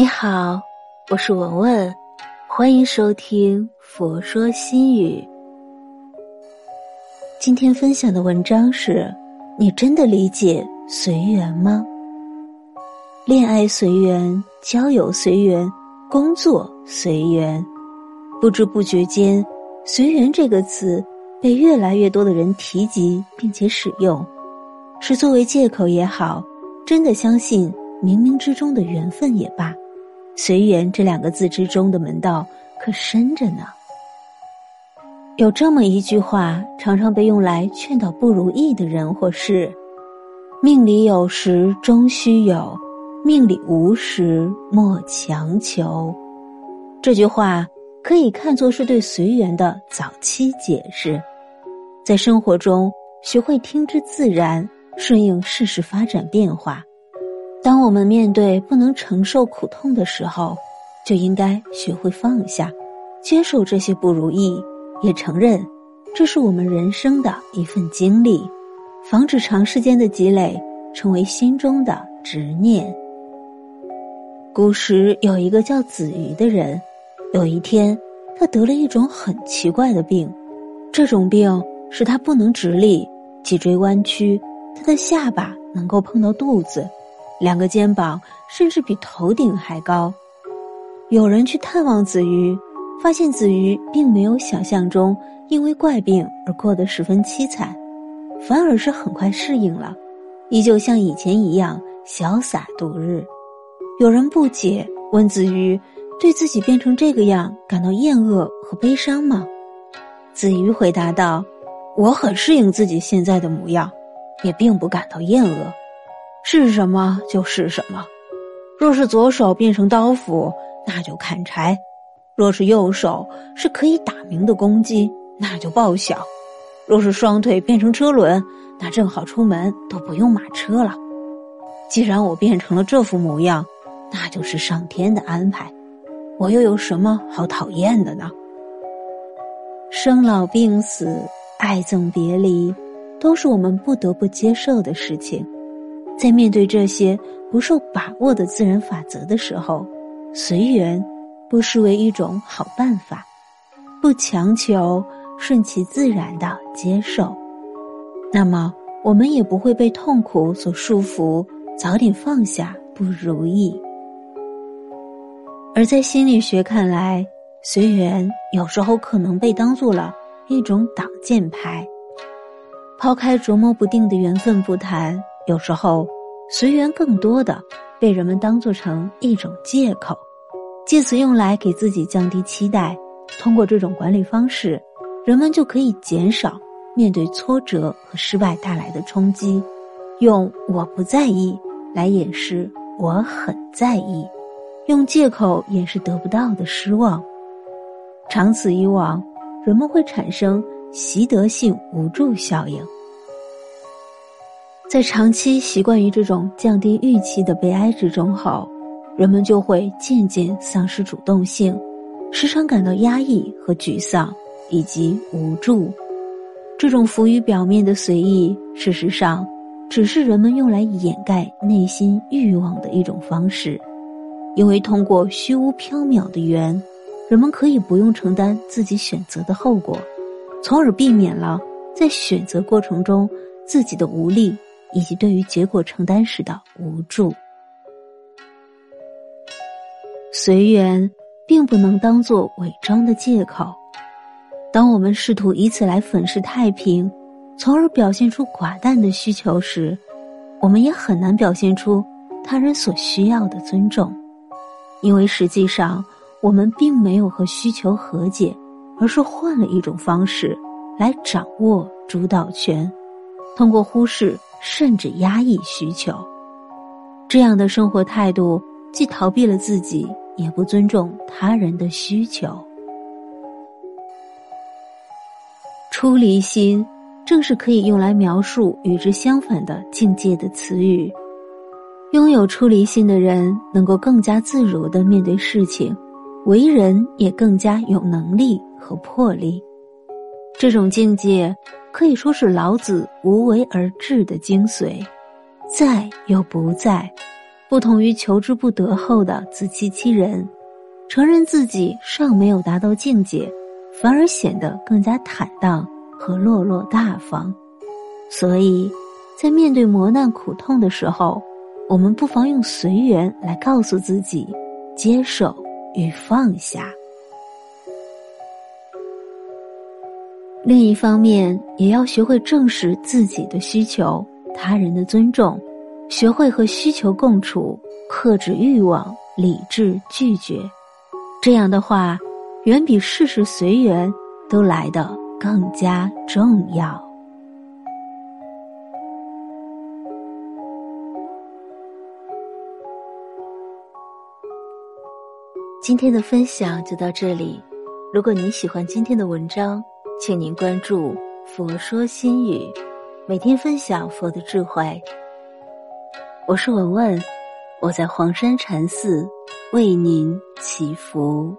你好，我是文文，欢迎收听《佛说心语》。今天分享的文章是：你真的理解随缘吗？恋爱随缘，交友随缘，工作随缘，不知不觉间，“随缘”这个词被越来越多的人提及并且使用，是作为借口也好，真的相信冥冥之中的缘分也罢。随缘这两个字之中的门道可深着呢。有这么一句话，常常被用来劝导不如意的人或事：“命里有时终须有，命里无时莫强求。”这句话可以看作是对随缘的早期解释。在生活中，学会听之自然，顺应事实发展变化。当我们面对不能承受苦痛的时候，就应该学会放下，接受这些不如意，也承认这是我们人生的一份经历，防止长时间的积累成为心中的执念。古时有一个叫子瑜的人，有一天他得了一种很奇怪的病，这种病使他不能直立，脊椎弯曲，他的下巴能够碰到肚子。两个肩膀甚至比头顶还高。有人去探望子瑜，发现子瑜并没有想象中因为怪病而过得十分凄惨，反而是很快适应了，依旧像以前一样潇洒度日。有人不解，问子瑜：“对自己变成这个样感到厌恶和悲伤吗？”子瑜回答道：“我很适应自己现在的模样，也并不感到厌恶。”是什么就是什么，若是左手变成刀斧，那就砍柴；若是右手是可以打鸣的公鸡，那就报晓；若是双腿变成车轮，那正好出门都不用马车了。既然我变成了这副模样，那就是上天的安排，我又有什么好讨厌的呢？生老病死、爱憎别离，都是我们不得不接受的事情。在面对这些不受把握的自然法则的时候，随缘不失为一种好办法，不强求，顺其自然的接受，那么我们也不会被痛苦所束缚，早点放下不如意。而在心理学看来，随缘有时候可能被当做了一种挡箭牌，抛开琢磨不定的缘分不谈。有时候，随缘更多的被人们当做成一种借口，借此用来给自己降低期待。通过这种管理方式，人们就可以减少面对挫折和失败带来的冲击，用“我不在意”来掩饰“我很在意”，用借口掩饰得不到的失望。长此以往，人们会产生习得性无助效应。在长期习惯于这种降低预期的悲哀之中后，人们就会渐渐丧失主动性，时常感到压抑和沮丧，以及无助。这种浮于表面的随意，事实上只是人们用来掩盖内心欲望的一种方式。因为通过虚无缥缈的缘，人们可以不用承担自己选择的后果，从而避免了在选择过程中自己的无力。以及对于结果承担时的无助，随缘并不能当做伪装的借口。当我们试图以此来粉饰太平，从而表现出寡淡的需求时，我们也很难表现出他人所需要的尊重，因为实际上我们并没有和需求和解，而是换了一种方式来掌握主导权，通过忽视。甚至压抑需求，这样的生活态度既逃避了自己，也不尊重他人的需求。出离心正是可以用来描述与之相反的境界的词语。拥有出离心的人，能够更加自如的面对事情，为人也更加有能力和魄力。这种境界。可以说是老子无为而治的精髓，在又不在，不同于求之不得后的自欺欺人，承认自己尚没有达到境界，反而显得更加坦荡和落落大方。所以，在面对磨难苦痛的时候，我们不妨用随缘来告诉自己，接受与放下。另一方面，也要学会正视自己的需求、他人的尊重，学会和需求共处，克制欲望，理智拒绝。这样的话，远比事事随缘都来得更加重要。今天的分享就到这里。如果您喜欢今天的文章，请您关注“佛说心语”，每天分享佛的智慧。我是文文，我在黄山禅寺为您祈福。